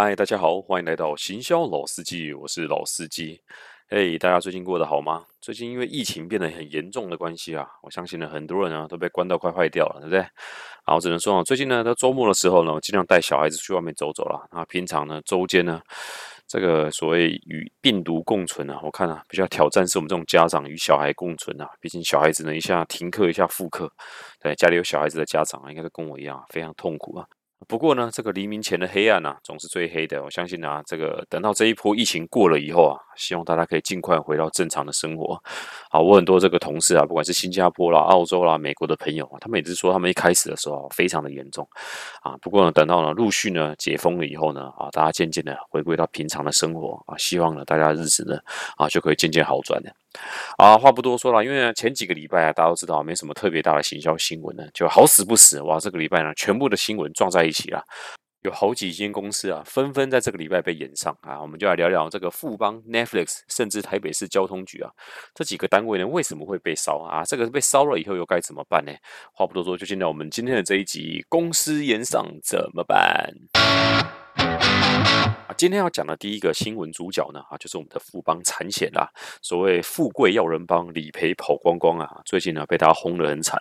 嗨，大家好，欢迎来到行销老司机，我是老司机。嘿，大家最近过得好吗？最近因为疫情变得很严重的关系啊，我相信呢很多人啊都被关到快坏掉了，对不对？然后只能说啊，最近呢，在周末的时候呢，我尽量带小孩子去外面走走了。那平常呢，周间呢，这个所谓与病毒共存啊，我看啊比较挑战是我们这种家长与小孩共存啊。毕竟小孩子呢一下停课一下复课，对家里有小孩子的家长啊，应该都跟我一样啊非常痛苦啊。不过呢，这个黎明前的黑暗呐，总是最黑的。我相信啊，这个等到这一波疫情过了以后啊，希望大家可以尽快回到正常的生活。好，我很多这个同事啊，不管是新加坡啦、澳洲啦、美国的朋友啊，他们也是说，他们一开始的时候非常的严重啊。不过呢，等到呢陆续呢解封了以后呢，啊，大家渐渐的回归到平常的生活啊，希望呢大家日子呢啊就可以渐渐好转的。啊，话不多说了，因为前几个礼拜啊，大家都知道没什么特别大的行销新闻呢，就好死不死，哇，这个礼拜呢，全部的新闻撞在一起了，有好几间公司啊，纷纷在这个礼拜被延上啊，我们就来聊聊这个富邦、Netflix，甚至台北市交通局啊，这几个单位呢，为什么会被烧啊？这个被烧了以后又该怎么办呢？话不多说，就进到我们今天的这一集，公司延上怎么办？啊，今天要讲的第一个新闻主角呢，啊，就是我们的富邦产险啦。所谓富贵要人帮，理赔跑光光啊，最近呢被大家轰得很惨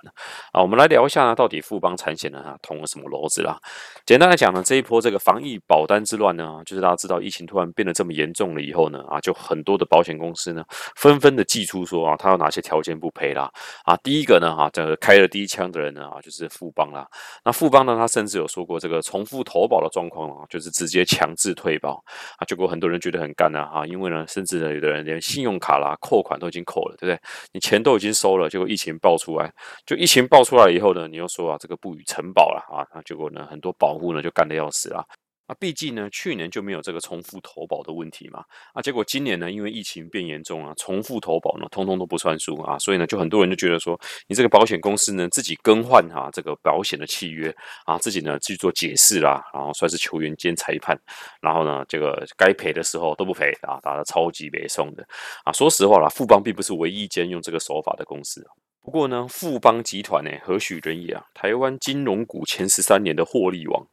啊。我们来聊一下呢，到底富邦产险呢，啊，捅了什么篓子啦？简单来讲呢，这一波这个防疫保单之乱呢，就是大家知道疫情突然变得这么严重了以后呢，啊，就很多的保险公司呢，纷纷的寄出说啊，他有哪些条件不赔啦？啊，第一个呢，哈，这个开了第一枪的人呢，啊，就是富邦啦。那富邦呢，他甚至有说过，这个重复投保的状况啊，就是直接强制退。保啊，结果很多人觉得很干啊，哈，因为呢，甚至呢，有的人连信用卡啦、扣款都已经扣了，对不对？你钱都已经收了，结果疫情爆出来，就疫情爆出来以后呢，你又说啊，这个不予承保了啊，那结果呢，很多保护呢就干的要死啊。啊，毕竟呢，去年就没有这个重复投保的问题嘛。啊，结果今年呢，因为疫情变严重啊，重复投保呢，通通都不算数啊。所以呢，就很多人就觉得说，你这个保险公司呢，自己更换哈这个保险的契约啊，自己呢去做解释啦，然后算是球员兼裁判，然后呢，这个该赔的时候都不赔啊，打得超级别送的啊。说实话啦，富邦并不是唯一一间用这个手法的公司。不过呢，富邦集团呢，何许人也啊？台湾金融股前十三年的获利王，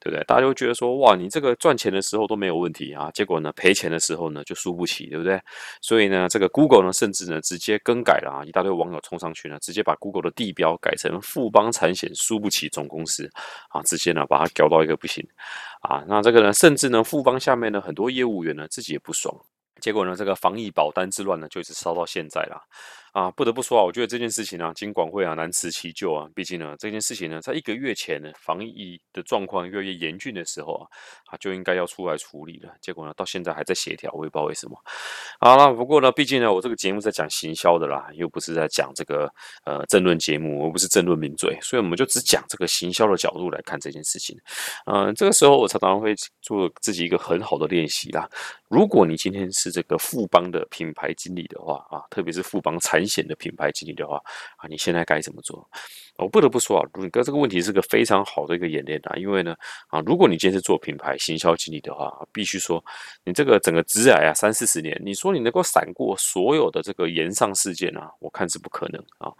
对不对？大家都觉得说，哇，你这个赚钱的时候都没有问题啊，结果呢，赔钱的时候呢，就输不起，对不对？所以呢，这个 Google 呢，甚至呢，直接更改了啊，一大堆网友冲上去呢，直接把 Google 的地标改成富邦产险输不起总公司啊，直接呢，把它搞到一个不行啊。那这个呢，甚至呢，富邦下面呢，很多业务员呢，自己也不爽。结果呢，这个防疫保单之乱呢，就一直烧到现在了。啊，不得不说啊，我觉得这件事情呢，金管会啊难辞其咎啊。毕竟呢，这件事情呢，在一个月前呢，防疫的状况越来越严峻的时候啊，啊就应该要出来处理了。结果呢，到现在还在协调，我也不知道为什么。好了，不过呢，毕竟呢，我这个节目在讲行销的啦，又不是在讲这个呃政论节目，我不是政论名嘴，所以我们就只讲这个行销的角度来看这件事情。嗯，这个时候我常常会做自己一个很好的练习啦。如果你今天是这个富邦的品牌经理的话啊，特别是富邦财很险的品牌经理的话啊，你现在该怎么做？我不得不说啊，你哥这个问题是个非常好的一个演练啊，因为呢啊，如果你今天是做品牌行销经理的话，必须说你这个整个职涯啊三四十年，你说你能够闪过所有的这个延上事件啊，我看是不可能啊。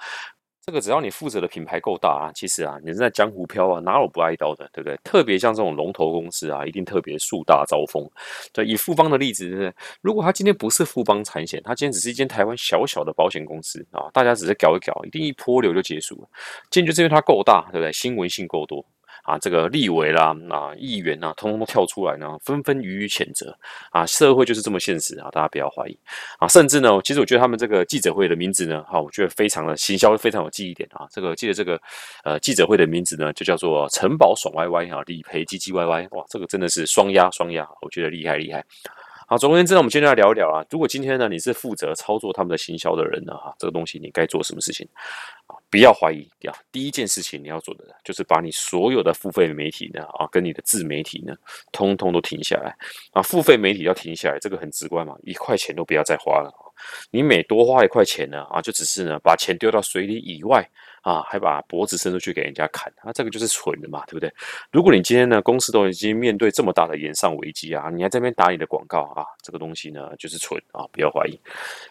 这个只要你负责的品牌够大啊，其实啊，你是在江湖飘啊，哪有不挨刀的，对不对？特别像这种龙头公司啊，一定特别树大招风。对，以富邦的例子，如果他今天不是富邦产险，他今天只是一间台湾小小的保险公司啊，大家只是搞一搞，一定一波流就结束了。今天就是因为它够大，对不对？新闻性够多。啊，这个立委啦，啊，议员呐，通通都跳出来呢，纷纷予以谴责。啊，社会就是这么现实啊，大家不要怀疑。啊，甚至呢，其实我觉得他们这个记者会的名字呢，哈，我觉得非常的行销，非常有记忆点啊。这个记得这个呃记者会的名字呢，就叫做城堡爽歪歪啊，理赔唧唧歪歪，哇，这个真的是双压双压，我觉得厉害厉害。好，总而言之呢，我们今天来聊一聊啊。如果今天呢，你是负责操作他们的行销的人呢，哈，这个东西你该做什么事情？不要怀疑啊，第一件事情你要做的就是把你所有的付费媒体呢，啊，跟你的自媒体呢，通通都停下来啊。付费媒体要停下来，这个很直观嘛，一块钱都不要再花了。你每多花一块钱呢，啊，就只是呢把钱丢到水里以外。啊，还把脖子伸出去给人家看，那这个就是蠢的嘛，对不对？如果你今天呢，公司都已经面对这么大的延上危机啊，你还在那边打你的广告啊，这个东西呢就是蠢啊，不要怀疑。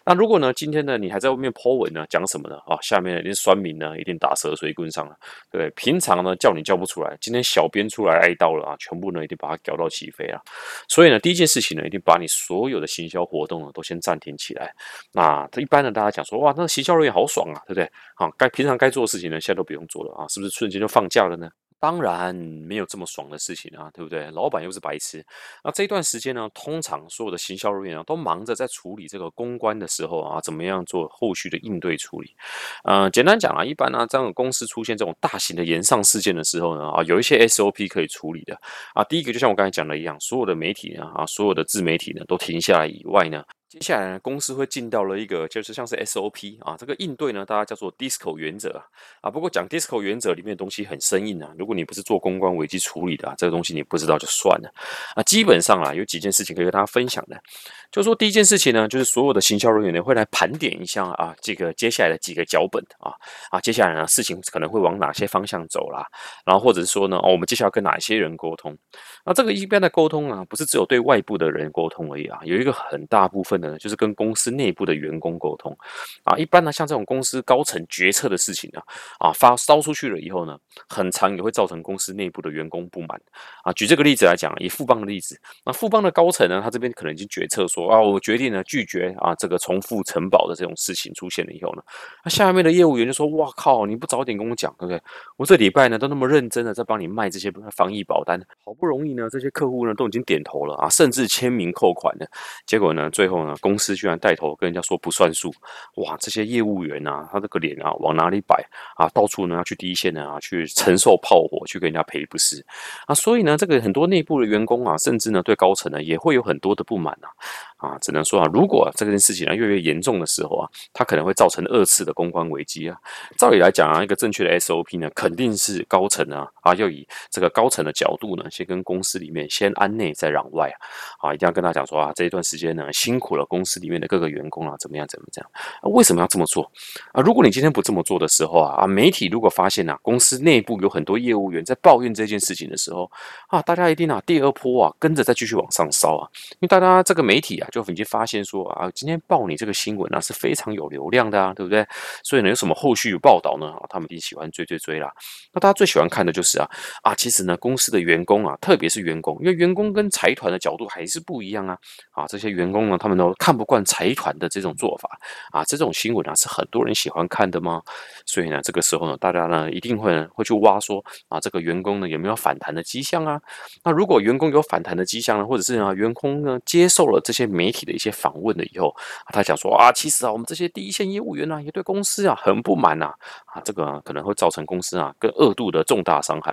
那如果呢，今天呢，你还在外面 po 文呢，讲什么呢？啊，下面一定官民呢，一定打蛇随棍上了，对？平常呢叫你叫不出来，今天小编出来挨刀了啊，全部呢一定把它搞到起飞啊。所以呢，第一件事情呢，一定把你所有的行销活动呢都先暂停起来。那一般呢，大家讲说哇，那行销人员好爽啊，对不对？啊，该平常该做。的事情呢，现在都不用做了啊，是不是瞬间就放假了呢？当然没有这么爽的事情啊，对不对？老板又是白痴。那这段时间呢，通常所有的行销人员啊，都忙着在处理这个公关的时候啊，怎么样做后续的应对处理？呃，简单讲啊，一般呢，这样公司出现这种大型的延上事件的时候呢，啊，有一些 SOP 可以处理的啊。第一个就像我刚才讲的一样，所有的媒体呢，啊，所有的自媒体呢，都停下来以外呢。接下来呢，公司会进到了一个就是像是 SOP 啊，这个应对呢，大家叫做 DISCO 原则啊。不过讲 DISCO 原则里面的东西很生硬啊，如果你不是做公关危机处理的啊，这个东西你不知道就算了啊。基本上啊，有几件事情可以跟大家分享的，就是说第一件事情呢，就是所有的行销人员呢会来盘点一下啊，这个接下来的几个脚本啊啊，接下来呢事情可能会往哪些方向走啦，然后或者是说呢，哦，我们接下来跟哪些人沟通？那这个一般的沟通啊，不是只有对外部的人沟通而已啊，有一个很大部分。呢，就是跟公司内部的员工沟通啊。一般呢，像这种公司高层决策的事情啊，啊发烧出去了以后呢，很长也会造成公司内部的员工不满啊。举这个例子来讲，以富邦的例子，那富邦的高层呢，他这边可能已经决策说啊，我决定呢拒绝啊这个重复承保的这种事情出现了以后呢，那下面的业务员就说：哇靠，你不早点跟我讲，对不对？我这礼拜呢都那么认真的在帮你卖这些防疫保单，好不容易呢这些客户呢都已经点头了啊，甚至签名扣款了，结果呢最后呢。公司居然带头跟人家说不算数，哇！这些业务员啊，他这个脸啊，往哪里摆啊？到处呢要去第一线呢啊，去承受炮火，去跟人家赔不是啊？所以呢，这个很多内部的员工啊，甚至呢对高层呢也会有很多的不满啊啊！只能说啊，如果这件事情呢越来越严重的时候啊，它可能会造成二次的公关危机啊。照理来讲啊，一个正确的 SOP 呢，肯定是高层啊啊要以这个高层的角度呢，先跟公司里面先安内再攘外啊啊，一定要跟他讲说啊，这一段时间呢辛苦了。公司里面的各个员工啊，怎么样？怎么样？为什么要这么做啊？如果你今天不这么做的时候啊，啊，媒体如果发现啊，公司内部有很多业务员在抱怨这件事情的时候啊，大家一定啊，第二波啊，跟着再继续往上烧啊，因为大家这个媒体啊，就已经发现说啊，今天报你这个新闻啊，是非常有流量的啊，对不对？所以呢，有什么后续报道呢？啊，他们一定喜欢追追追啦。那大家最喜欢看的就是啊啊，其实呢，公司的员工啊，特别是员工，因为员工跟财团的角度还是不一样啊啊，这些员工呢，他们都。看不惯财团的这种做法啊，这种新闻啊是很多人喜欢看的吗？所以呢，这个时候呢，大家呢一定会会去挖说啊，这个员工呢有没有反弹的迹象啊？那如果员工有反弹的迹象呢，或者是啊员工呢接受了这些媒体的一些访问了以后，他讲说啊，其实啊我们这些第一线业务员呢也对公司啊很不满呐啊，这个可能会造成公司啊更二度的重大伤害。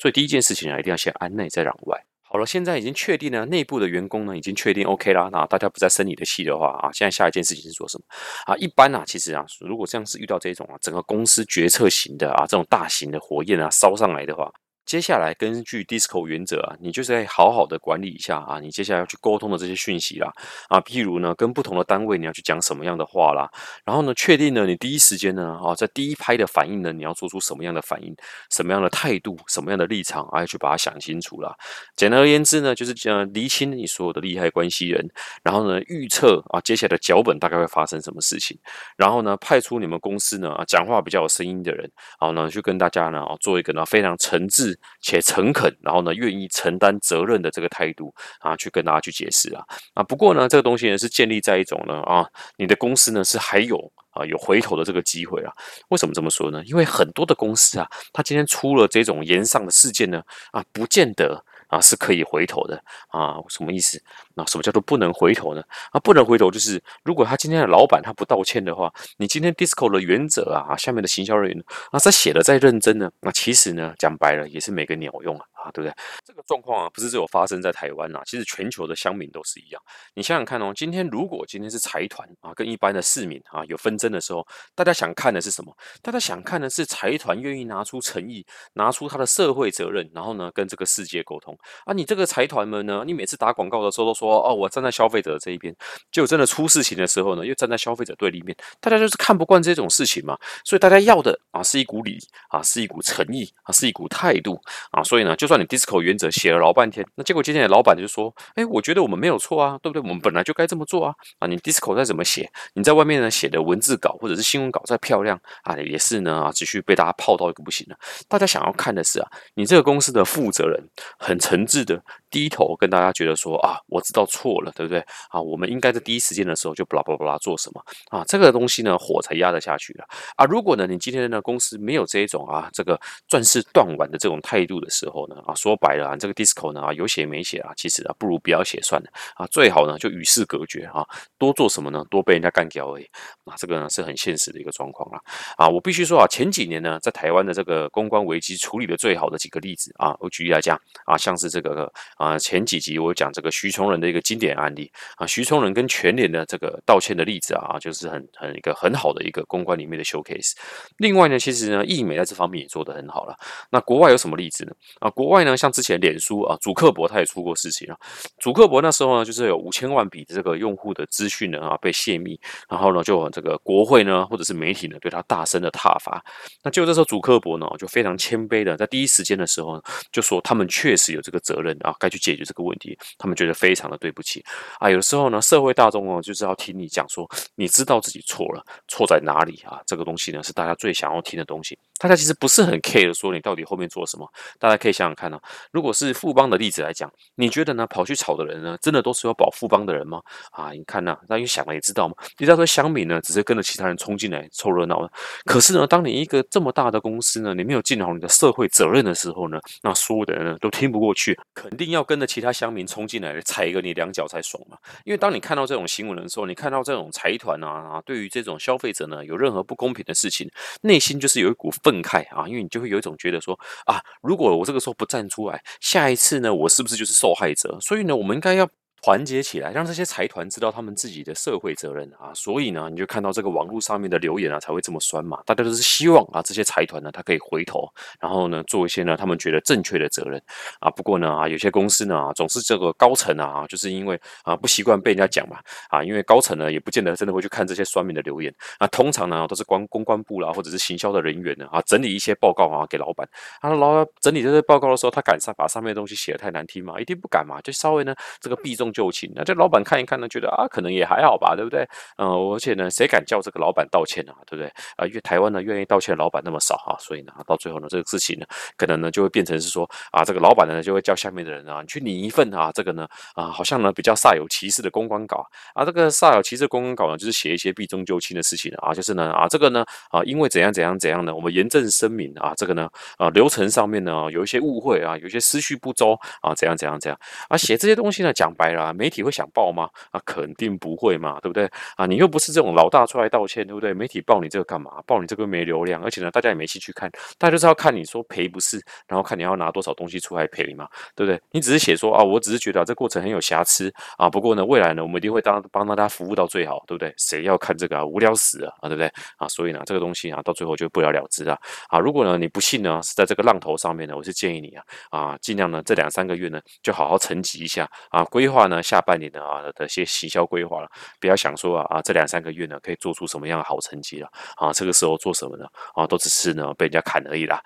所以第一件事情啊，一定要先安内再攘外。好了，现在已经确定了，内部的员工呢已经确定 OK 啦。那大家不再生你的气的话啊，现在下一件事情是做什么啊？一般啊，其实啊，如果像是遇到这种啊，整个公司决策型的啊，这种大型的火焰啊烧上来的话。接下来根据 DISCO 原则啊，你就是要好好的管理一下啊，你接下来要去沟通的这些讯息啦啊，譬如呢，跟不同的单位你要去讲什么样的话啦，然后呢，确定呢，你第一时间呢啊，在第一拍的反应呢，你要做出什么样的反应，什么样的态度，什么样的立场，啊，要去把它想清楚啦。简而言之呢，就是讲厘清你所有的利害关系人，然后呢，预测啊，接下来的脚本大概会发生什么事情，然后呢，派出你们公司呢啊，讲话比较有声音的人，然后呢，去跟大家呢啊，做一个呢非常诚挚。且诚恳，然后呢，愿意承担责任的这个态度啊，去跟大家去解释啊啊。不过呢，这个东西呢是建立在一种呢啊，你的公司呢是还有啊有回头的这个机会啊。为什么这么说呢？因为很多的公司啊，它今天出了这种延上的事件呢啊，不见得。啊，是可以回头的啊？什么意思？那什么叫做不能回头呢？啊，不能回头就是，如果他今天的老板他不道歉的话，你今天 DISCO 的原则啊，下面的行销人员啊，他写的再认真呢，那其实呢，讲白了也是没个鸟用啊。啊，对不对？这个状况啊，不是只有发生在台湾呐，其实全球的乡民都是一样。你想想看哦，今天如果今天是财团啊，跟一般的市民啊有纷争的时候，大家想看的是什么？大家想看的是财团愿意拿出诚意，拿出他的社会责任，然后呢，跟这个世界沟通啊。你这个财团们呢，你每次打广告的时候都说哦，我站在消费者这一边，就真的出事情的时候呢，又站在消费者对立面，大家就是看不惯这种事情嘛。所以大家要的啊，是一股理啊，是一股诚意啊，是一股态度啊。所以呢，就算你 DISCO 原则写了老半天，那结果今天的老板就说，哎，我觉得我们没有错啊，对不对？我们本来就该这么做啊。啊，你 DISCO 再怎么写，你在外面呢写的文字稿或者是新闻稿再漂亮啊，也是呢啊，继续被大家泡到一个不行了。大家想要看的是啊，你这个公司的负责人很诚挚的低头跟大家觉得说啊，我知道错了，对不对？啊，我们应该在第一时间的时候就巴拉巴拉巴拉做什么啊？这个东西呢，火才压得下去了啊。如果呢，你今天呢公司没有这一种啊，这个钻石断腕的这种态度的时候呢，啊，说白了啊，这个 DISCO 呢啊，有写没写啊，其实啊，不如不要写算了啊，最好呢就与世隔绝啊，多做什么呢？多被人家干掉而已啊，这个呢是很现实的一个状况啊啊，我必须说啊，前几年呢，在台湾的这个公关危机处理的最好的几个例子啊，我举例来讲啊，像是这个啊，前几集我讲这个徐崇仁的一个经典案例啊，徐崇仁跟全联的这个道歉的例子啊，就是很很一个很好的一个公关里面的 showcase。另外呢，其实呢，易美在这方面也做得很好了。那国外有什么例子呢？啊，国外呢，像之前脸书啊，主克伯他也出过事情啊。主克伯那时候呢，就是有五千万笔的这个用户的资讯呢啊被泄密，然后呢，就这个国会呢或者是媒体呢对他大声的挞伐。那就这时候主克伯呢就非常谦卑的在第一时间的时候就说他们确实有这个责任啊，去解决这个问题。他们觉得非常的对不起啊。有时候呢，社会大众哦就是要听你讲说，你知道自己错了，错在哪里啊？这个东西呢是大家最想要听的东西。大家其实不是很 care 说你到底后面做什么。大家可以想想看呢，如果是富邦的例子来讲，你觉得呢？跑去炒的人呢，真的都是要保富邦的人吗？啊，你看呢，那你想了也知道嘛。一大堆乡民呢，只是跟着其他人冲进来凑热闹的。可是呢，当你一个这么大的公司呢，你没有尽好你的社会责任的时候呢，那所有的人呢都听不过去，肯定要要跟着其他乡民冲进来踩一个你两脚才爽嘛。因为当你看到这种新闻的时候，你看到这种财团啊啊，对于这种消费者呢有任何不公平的事情，内心就是有一股愤慨啊，因为你就会有一种觉得说啊，如果我这个时候不站出来，下一次呢，我是不是就是受害者？所以呢，我们应该要。团结起来，让这些财团知道他们自己的社会责任啊！所以呢，你就看到这个网络上面的留言啊，才会这么酸嘛。大家都是希望啊，这些财团呢，他可以回头，然后呢，做一些呢，他们觉得正确的责任啊。不过呢，啊，有些公司呢，总是这个高层啊，就是因为啊，不习惯被人家讲嘛啊，因为高层呢，也不见得真的会去看这些酸民的留言啊。通常呢，都是关公关部啦，或者是行销的人员呢啊，整理一些报告啊，给老板。啊，老板整理这些报告的时候，他敢上把上面的东西写的太难听吗？一定不敢嘛，就稍微呢，这个避重就轻。那这老板看一看呢，觉得啊，可能也还好吧，对不对？嗯，而且呢，谁敢叫这个老板道歉啊，对不对？啊，因为台湾呢，愿意道歉的老板那么少哈，所以呢，到最后呢，这个事情呢，可能呢，就会变成是说啊，这个老板呢，就会叫下面的人啊，你去拟一份啊，这个呢，啊，好像呢，比较煞有其事的公关稿啊，这个煞有其事公关稿呢，就是写一些避重就轻的事情啊，就是呢，啊，这个呢，啊，因为怎样怎样怎样呢，我们严正声明啊，这个呢，啊，流程上面呢，有一些误会啊，有一些思绪不周啊，怎样怎样怎样啊，写这些东西呢，讲白了，啊媒体会想报吗？啊，肯定不会嘛，对不对？啊，你又不是这种老大出来道歉，对不对？媒体报你这个干嘛？报你这个没流量，而且呢，大家也没兴趣看，大家就是要看你说赔不是，然后看你要拿多少东西出来赔嘛，对不对？你只是写说啊，我只是觉得这过程很有瑕疵啊，不过呢，未来呢，我们一定会当帮大家服务到最好，对不对？谁要看这个啊？无聊死了啊，对不对？啊，所以呢，这个东西啊，到最后就不了了之啊。啊，如果呢你不信呢，是在这个浪头上面呢，我是建议你啊，啊，尽量呢这两三个月呢，就好好沉积一下啊，规划呢下半年的啊的一些行销规划了，不要想说啊啊，这两三个月呢可以做出什么样的好成绩了啊？这个时候做什么呢？啊，都只是呢被人家砍而已啦。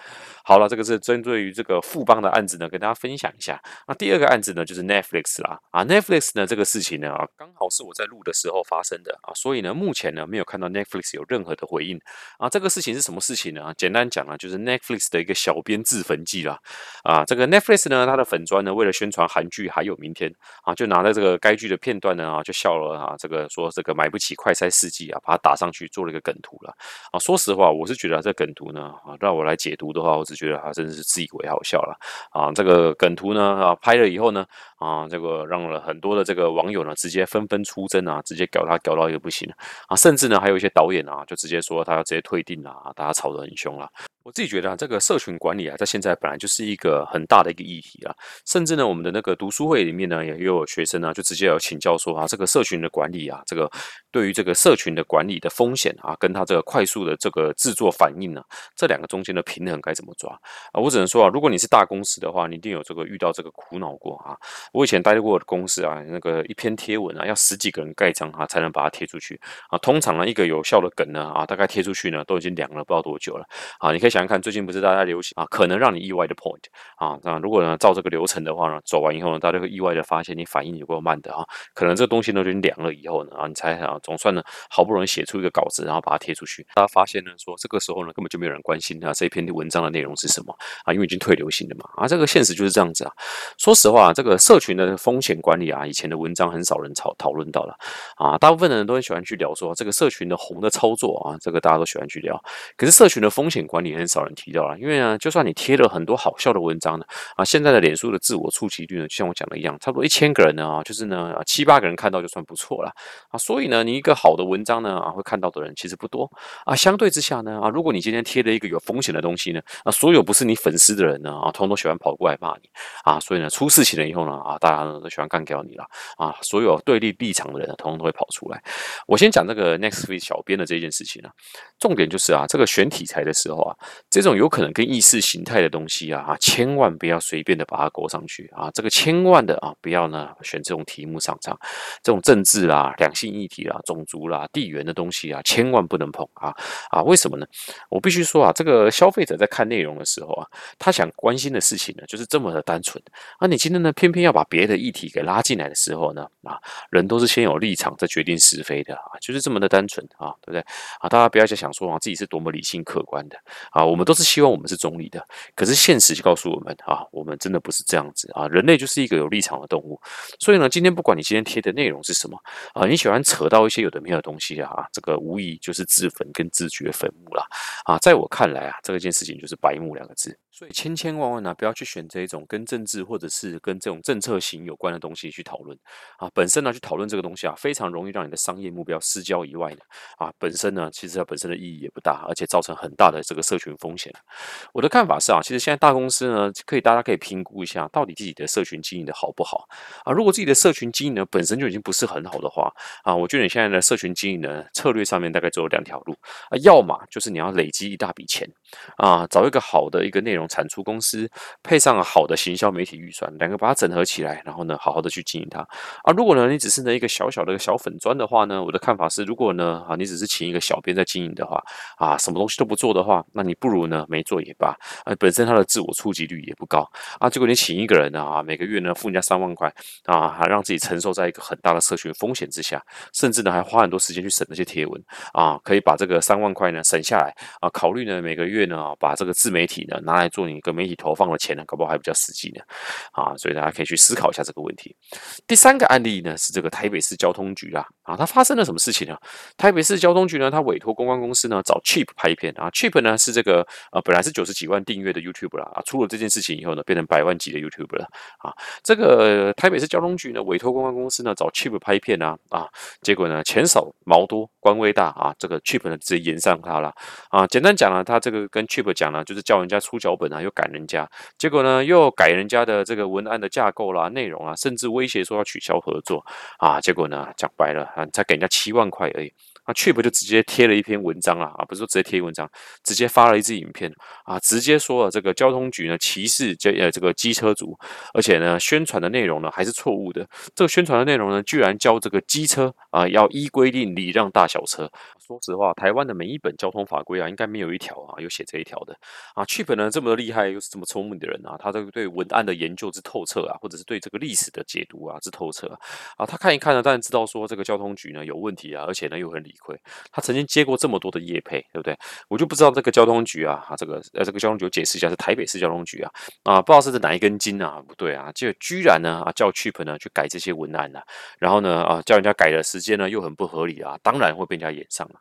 好了，这个是针对于这个富邦的案子呢，跟大家分享一下。那第二个案子呢，就是 Netflix 啦。啊，Netflix 呢这个事情呢啊，刚好是我在录的时候发生的啊，所以呢目前呢没有看到 Netflix 有任何的回应啊。这个事情是什么事情呢？简单讲啊，就是 Netflix 的一个小编自焚记啦。啊，这个 Netflix 呢，它的粉砖呢，为了宣传韩剧还有明天啊，就拿了这个该剧的片段呢啊，就笑了啊，这个说这个买不起快筛试剂啊，把它打上去做了一个梗图了啊。说实话，我是觉得这梗图呢啊，让我来解读的话，我只觉得他真的是自以为好笑了啊。这个梗图呢啊，拍了以后呢啊，这个让了很多的这个网友呢，直接纷纷出征啊，直接搞他搞到一个不行啊，甚至呢还有一些导演啊，就直接说他要直接退订啊，大家吵得很凶了。我自己觉得啊，这个社群管理啊，在现在本来就是一个很大的一个议题啊。甚至呢，我们的那个读书会里面呢，也有学生呢，就直接有请教说啊，这个社群的管理啊，这个对于这个社群的管理的风险啊，跟它这个快速的这个制作反应呢，这两个中间的平衡该怎么抓啊？我只能说啊，如果你是大公司的话，你一定有这个遇到这个苦恼过啊。我以前待过的公司啊，那个一篇贴文啊，要十几个人盖章啊，才能把它贴出去啊。通常呢，一个有效的梗呢啊，大概贴出去呢，都已经凉了不知道多久了啊。你可以。想想看，最近不是大家流行啊，可能让你意外的 point 啊，那如果呢照这个流程的话呢，走完以后呢，大家会意外的发现你反应有够慢的啊，可能这东西呢就凉了以后呢啊，你才啊总算呢好不容易写出一个稿子，然后把它贴出去，大家发现呢说这个时候呢根本就没有人关心啊这篇文章的内容是什么啊，因为已经退流行了嘛啊，这个现实就是这样子啊。说实话，这个社群的风险管理啊，以前的文章很少人讨讨论到了啊，大部分的人都很喜欢去聊说这个社群的红的操作啊，这个大家都喜欢去聊，可是社群的风险管理。很少人提到了，因为呢，就算你贴了很多好笑的文章呢，啊，现在的脸书的自我触及率呢，就像我讲的一样，差不多一千个人呢，啊，就是呢，七八个人看到就算不错了，啊，所以呢，你一个好的文章呢，啊，会看到的人其实不多，啊，相对之下呢，啊，如果你今天贴了一个有风险的东西呢，啊，所有不是你粉丝的人呢，啊，通通喜欢跑过来骂你，啊，所以呢，出事情了以后呢，啊，大家呢都喜欢干掉你了，啊，所有对立立场的人呢，通通都会跑出来。我先讲这个 Next Week 小编的这件事情呢，重点就是啊，这个选题材的时候啊。这种有可能跟意识形态的东西啊，啊，千万不要随便的把它勾上去啊！这个千万的啊，不要呢选这种题目上场，这种政治啦、两性议题啦、种族啦、地缘的东西啊，千万不能碰啊！啊，为什么呢？我必须说啊，这个消费者在看内容的时候啊，他想关心的事情呢，就是这么的单纯。而你今天呢，偏偏要把别的议题给拉进来的时候呢，啊，人都是先有立场再决定是非的啊，就是这么的单纯啊，对不对？啊，大家不要再想说啊，自己是多么理性客观的啊。我们都是希望我们是中立的，可是现实就告诉我们啊，我们真的不是这样子啊。人类就是一个有立场的动物，所以呢，今天不管你今天贴的内容是什么啊，你喜欢扯到些有的没有东西啊，这个无疑就是自焚跟自掘坟墓了啊。在我看来啊，这件事情就是白目两个字。所以千千万万呢，不要去选择一种跟政治或者是跟这种政策型有关的东西去讨论啊。本身呢，去讨论这个东西啊，非常容易让你的商业目标失焦以外呢，啊，本身呢，其实它本身的意义也不大，而且造成很大的这个社群风险。我的看法是啊，其实现在大公司呢，可以大家可以评估一下，到底自己的社群经营的好不好啊？如果自己的社群经营呢本身就已经不是很好的话啊，我觉得你现在的社群经营的策略上面大概只有两条路啊，要么就是你要累积一大笔钱啊，找一个好的一个内容。产出公司配上好的行销媒体预算，两个把它整合起来，然后呢，好好的去经营它啊。如果呢，你只是呢一个小小的一个小粉砖的话呢，我的看法是，如果呢啊，你只是请一个小编在经营的话啊，什么东西都不做的话，那你不如呢没做也罢啊。本身它的自我触及率也不高啊。结果你请一个人呢啊，每个月呢付人家三万块啊，还让自己承受在一个很大的社群风险之下，甚至呢还花很多时间去审那些贴文啊，可以把这个三万块呢省下来啊，考虑呢每个月呢把这个自媒体呢拿来。做你一个媒体投放的钱呢，搞不好还比较实际呢，啊，所以大家可以去思考一下这个问题。第三个案例呢是这个台北市交通局啊，啊，它发生了什么事情呢？台北市交通局呢，它委托公关公司呢找 Cheap 拍片啊，Cheap 呢是这个呃本来是九十几万订阅的 YouTube 啦，啊，出了这件事情以后呢，变成百万级的 YouTube 了啊。这个台北市交通局呢委托公关公司呢找 Cheap 拍片啊，啊，结果呢钱少毛多官威大啊，这个 Cheap 呢直接延上他了啊。简单讲呢，他这个跟 Chip 讲呢，就是叫人家出脚。本啊又改人家，结果呢又改人家的这个文案的架构啦、内容啊，甚至威胁说要取消合作啊，结果呢讲白了啊，才给人家七万块而已。啊，Chip 就直接贴了一篇文章啊，啊，不是说直接贴文章，直接发了一支影片啊，直接说了这个交通局呢歧视这呃这个机车族，而且呢宣传的内容呢还是错误的。这个宣传的内容呢，居然教这个机车啊要依规定礼让大小车。说实话，台湾的每一本交通法规啊，应该没有一条啊有写这一条的啊。Chip 呢这么厉害又是这么聪明的人啊，他这个对文案的研究之透彻啊，或者是对这个历史的解读啊之透彻啊，他看一看呢，当然知道说这个交通局呢有问题啊，而且呢又很理。亏，他曾经接过这么多的业配，对不对？我就不知道这个交通局啊，啊，这个呃，这个交通局解释一下，是台北市交通局啊，啊，不知道是哪一根筋啊，不对啊，就居然呢啊叫 Cheap 呢去改这些文案呢，然后呢啊叫人家改的时间呢又很不合理啊，当然会被人家演上了。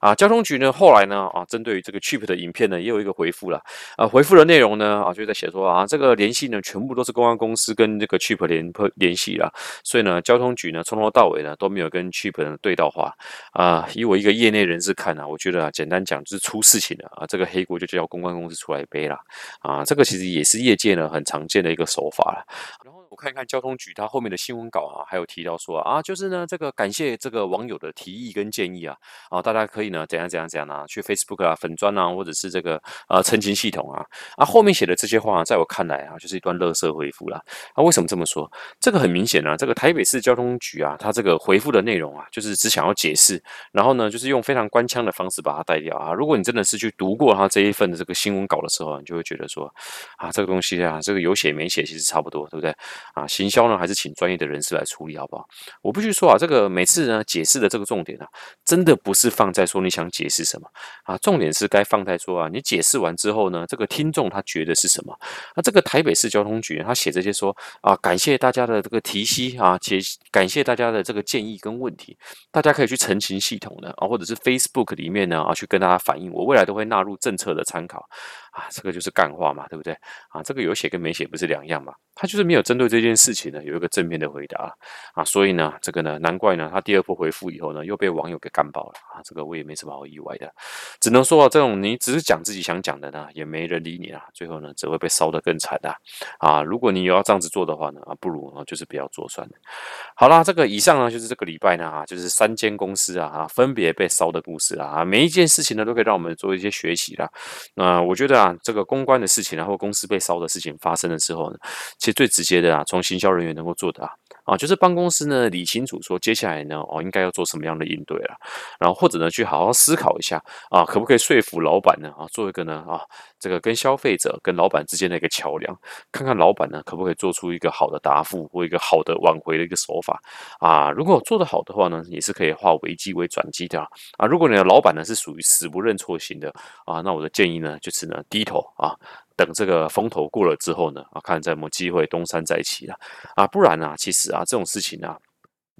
啊，交通局呢，后来呢，啊，针对于这个 Cheap 的影片呢，也有一个回复了。啊，回复的内容呢，啊，就在写说啊，这个联系呢，全部都是公安公司跟这个 Cheap 联联系了，所以呢，交通局呢，从头到尾呢都没有跟 Cheap 对到话。啊，以我一个业内人士看啊，我觉得啊，简单讲就是出事情了啊，这个黑锅就叫公关公司出来背了啊，这个其实也是业界呢很常见的一个手法了。然后我看一看交通局它后面的新闻稿啊，还有提到说啊，就是呢这个感谢这个网友的提议跟建议啊，啊大家可以呢怎样怎样怎样啊，去 Facebook 啊粉砖啊，或者是这个呃澄清系统啊，啊后面写的这些话，在我看来啊，就是一段乐色回复了。啊，为什么这么说？这个很明显啊，这个台北市交通局啊，它这个回复的内容啊，就是只想要解释，然后呢，就是用非常官腔的方式把它带掉啊。如果你真的是去读过他这一份的这个新闻稿的时候，你就会觉得说啊，这个东西啊，这个有写没写其实差不多，对不对？啊，行销呢还是请专业的人士来处理，好不好？我必须说啊，这个每次呢解释的这个重点啊，真的不是放在说你想解释什么啊，重点是该放在说啊，你解释完之后呢，这个听众他觉得是什么？那这个台北市交通局他写这些说啊，感谢大家的这个提息啊，解感谢大家的这个建议跟问题，大家可以去澄清系统的啊，或者是 Facebook 里面呢啊，去跟大家反映，我未来都会纳入政策的参考。啊，这个就是干话嘛，对不对？啊，这个有写跟没写不是两样嘛？他就是没有针对这件事情呢有一个正面的回答啊，所以呢，这个呢，难怪呢，他第二波回复以后呢，又被网友给干爆了啊，这个我也没什么好意外的，只能说啊，这种你只是讲自己想讲的呢，也没人理你啊，最后呢，只会被烧得更惨的啊。如果你有要这样子做的话呢，啊，不如啊，就是不要做算了。好啦，这个以上呢，就是这个礼拜呢，啊，就是三间公司啊，啊，分别被烧的故事，啊，每一件事情呢，都可以让我们做一些学习啦。那我觉得。啊，这个公关的事情，然后公司被烧的事情发生了之后呢，其实最直接的啊，从行销人员能够做的啊，啊，就是帮公司呢理清楚，说接下来呢，哦，应该要做什么样的应对了，然后或者呢，去好好思考一下啊，可不可以说服老板呢，啊，做一个呢，啊，这个跟消费者跟老板之间的一个桥梁，看看老板呢，可不可以做出一个好的答复或一个好的挽回的一个手法啊，如果做得好的话呢，也是可以化危机为转机的啊，如果你的老板呢是属于死不认错型的啊，那我的建议呢，就是呢。低头啊，等这个风头过了之后呢，啊，看在有没有机会东山再起了啊，不然啊，其实啊，这种事情啊。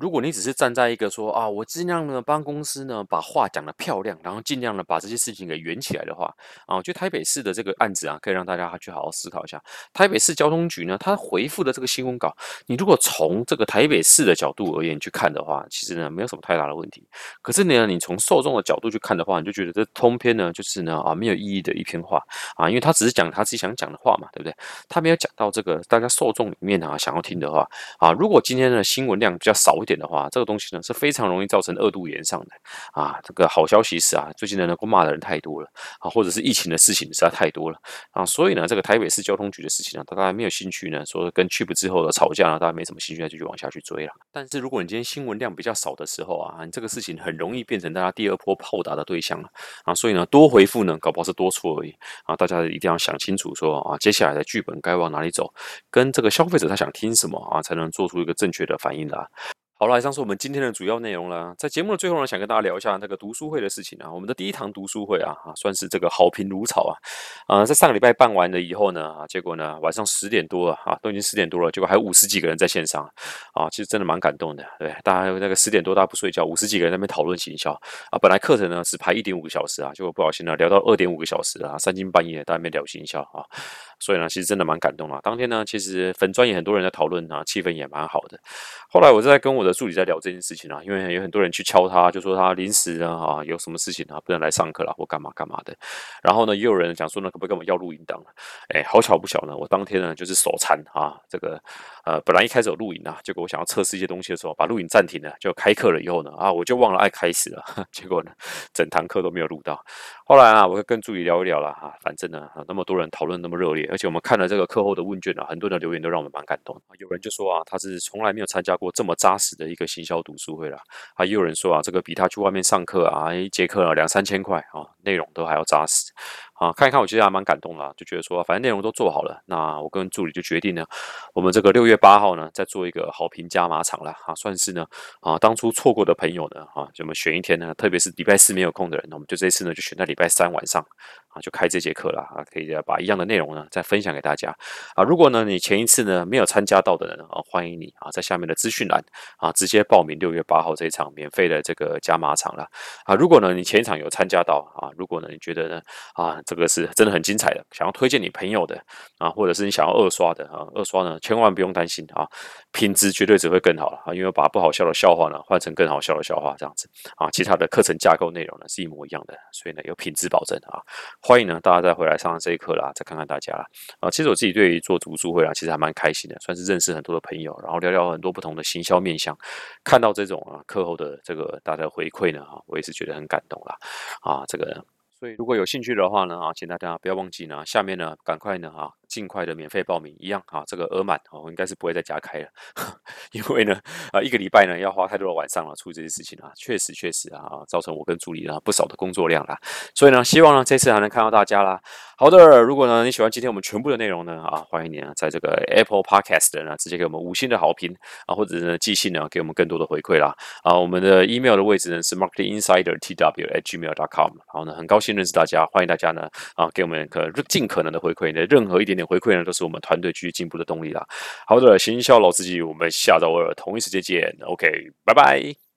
如果你只是站在一个说啊，我尽量呢帮公司呢把话讲得漂亮，然后尽量呢把这些事情给圆起来的话啊，就台北市的这个案子啊，可以让大家去好好思考一下。台北市交通局呢，他回复的这个新闻稿，你如果从这个台北市的角度而言去看的话，其实呢没有什么太大的问题。可是呢，你从受众的角度去看的话，你就觉得这通篇呢就是呢啊没有意义的一篇话啊，因为他只是讲他自己想讲的话嘛，对不对？他没有讲到这个大家受众里面啊想要听的话啊。如果今天的新闻量比较少一。点的话，这个东西呢是非常容易造成二度延上的啊。这个好消息是啊，最近呢能够骂的人太多了啊，或者是疫情的事情实在太多了啊，所以呢，这个台北市交通局的事情呢，大家没有兴趣呢，说跟去不之后的吵架呢，大家没什么兴趣再继续往下去追了。但是如果你今天新闻量比较少的时候啊，你这个事情很容易变成大家第二波炮打的对象了啊，所以呢，多回复呢，搞不好是多错而已啊。大家一定要想清楚说啊，接下来的剧本该往哪里走，跟这个消费者他想听什么啊，才能做出一个正确的反应啊。好了，以上是我们今天的主要内容了。在节目的最后呢，想跟大家聊一下那个读书会的事情啊。我们的第一堂读书会啊，啊，算是这个好评如潮啊。呃，在上个礼拜办完了以后呢，啊，结果呢，晚上十点多了啊，都已经十点多了，结果还有五十几个人在线上啊，其实真的蛮感动的。对，大家那个十点多大家不睡觉，五十几个人在那边讨论行销啊。本来课程呢只排一点五个小时啊，结果不小心呢聊到二点五个小时啊，三更半夜在那边聊行销啊。所以呢，其实真的蛮感动啊。当天呢，其实粉专也很多人在讨论啊，气氛也蛮好的。后来我在跟我的助理在聊这件事情啊，因为有很多人去敲他，就说他临时啊啊有什么事情啊不能来上课了或干嘛干嘛的。然后呢，也有人讲说呢，可不可以跟我们要录音档？哎，好巧不巧呢，我当天呢就是手残啊，这个呃本来一开始有录影啊，结果我想要测试一些东西的时候，把录影暂停了，就开课了以后呢啊，我就忘了爱开始了，结果呢整堂课都没有录到。后来啊，我会跟助理聊一聊了哈，反正呢那么多人讨论那么热烈。而且我们看了这个课后的问卷啊，很多的留言都让我们蛮感动。有人就说啊，他是从来没有参加过这么扎实的一个行销读书会了。啊，也有人说啊，这个比他去外面上课啊，一节课两三千块啊，内容都还要扎实。啊，看一看，我其实还蛮感动的，就觉得说，反正内容都做好了，那我跟助理就决定呢，我们这个六月八号呢，再做一个好评加码场了，啊，算是呢，啊，当初错过的朋友呢，啊，就我们选一天呢，特别是礼拜四没有空的人，那我们就这次呢，就选在礼拜三晚上。啊，就开这节课了啊，可以把一样的内容呢再分享给大家啊。如果呢你前一次呢没有参加到的人啊，欢迎你啊，在下面的资讯栏啊直接报名六月八号这一场免费的这个加码场了啊。如果呢你前一场有参加到啊，如果呢你觉得呢啊这个是真的很精彩的，想要推荐你朋友的啊，或者是你想要二刷的啊，二刷呢千万不用担心啊，品质绝对只会更好了啊，因为把不好笑的笑话呢换成更好笑的笑话这样子啊，其他的课程架构内容呢是一模一样的，所以呢有品质保证啊，欢迎呢大家再回来上这一课啦，再看看大家啦啊，其实我自己对于做读书会啊，其实还蛮开心的，算是认识很多的朋友，然后聊聊很多不同的行销面向，看到这种啊课后的这个大家的回馈呢啊，我也是觉得很感动啦啊，这个。所以如果有兴趣的话呢，啊，请大家不要忘记呢，下面呢，赶快呢，哈。尽快的免费报名，一样啊，这个额满哦，应该是不会再加开了，因为呢，啊，一个礼拜呢要花太多的晚上了处理这些事情啊，确实确实啊，造成我跟助理呢不少的工作量啦，所以呢，希望呢这次还能看到大家啦。好的，如果呢你喜欢今天我们全部的内容呢，啊，欢迎你啊在这个 Apple Podcast 呢直接给我们五星的好评啊，或者是寄信呢给我们更多的回馈啦。啊，我们的 email 的位置呢是 market insider twgmail dot com 然后呢很高兴认识大家，欢迎大家呢啊给我们可尽可能的回馈的任何一点。回馈呢，都是我们团队继续进步的动力啦。好的，行销老司机，我们下周二同一时间见。OK，拜拜。